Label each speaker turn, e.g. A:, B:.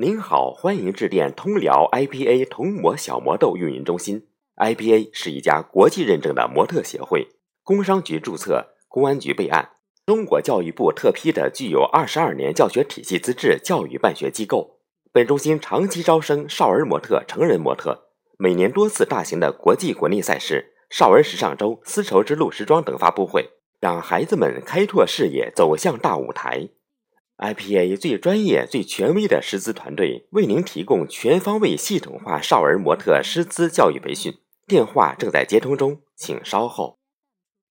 A: 您好，欢迎致电通辽 IPA 童模小魔豆运营中心。IPA 是一家国际认证的模特协会，工商局注册，公安局备案，中国教育部特批的具有二十二年教学体系资质教育办学机构。本中心长期招生少儿模特、成人模特，每年多次大型的国际国内赛事、少儿时尚周、丝绸之路时装等发布会，让孩子们开拓视野，走向大舞台。IPA 最专业、最权威的师资团队为您提供全方位、系统化少儿模特师资教育培训。电话正在接通中，请稍后。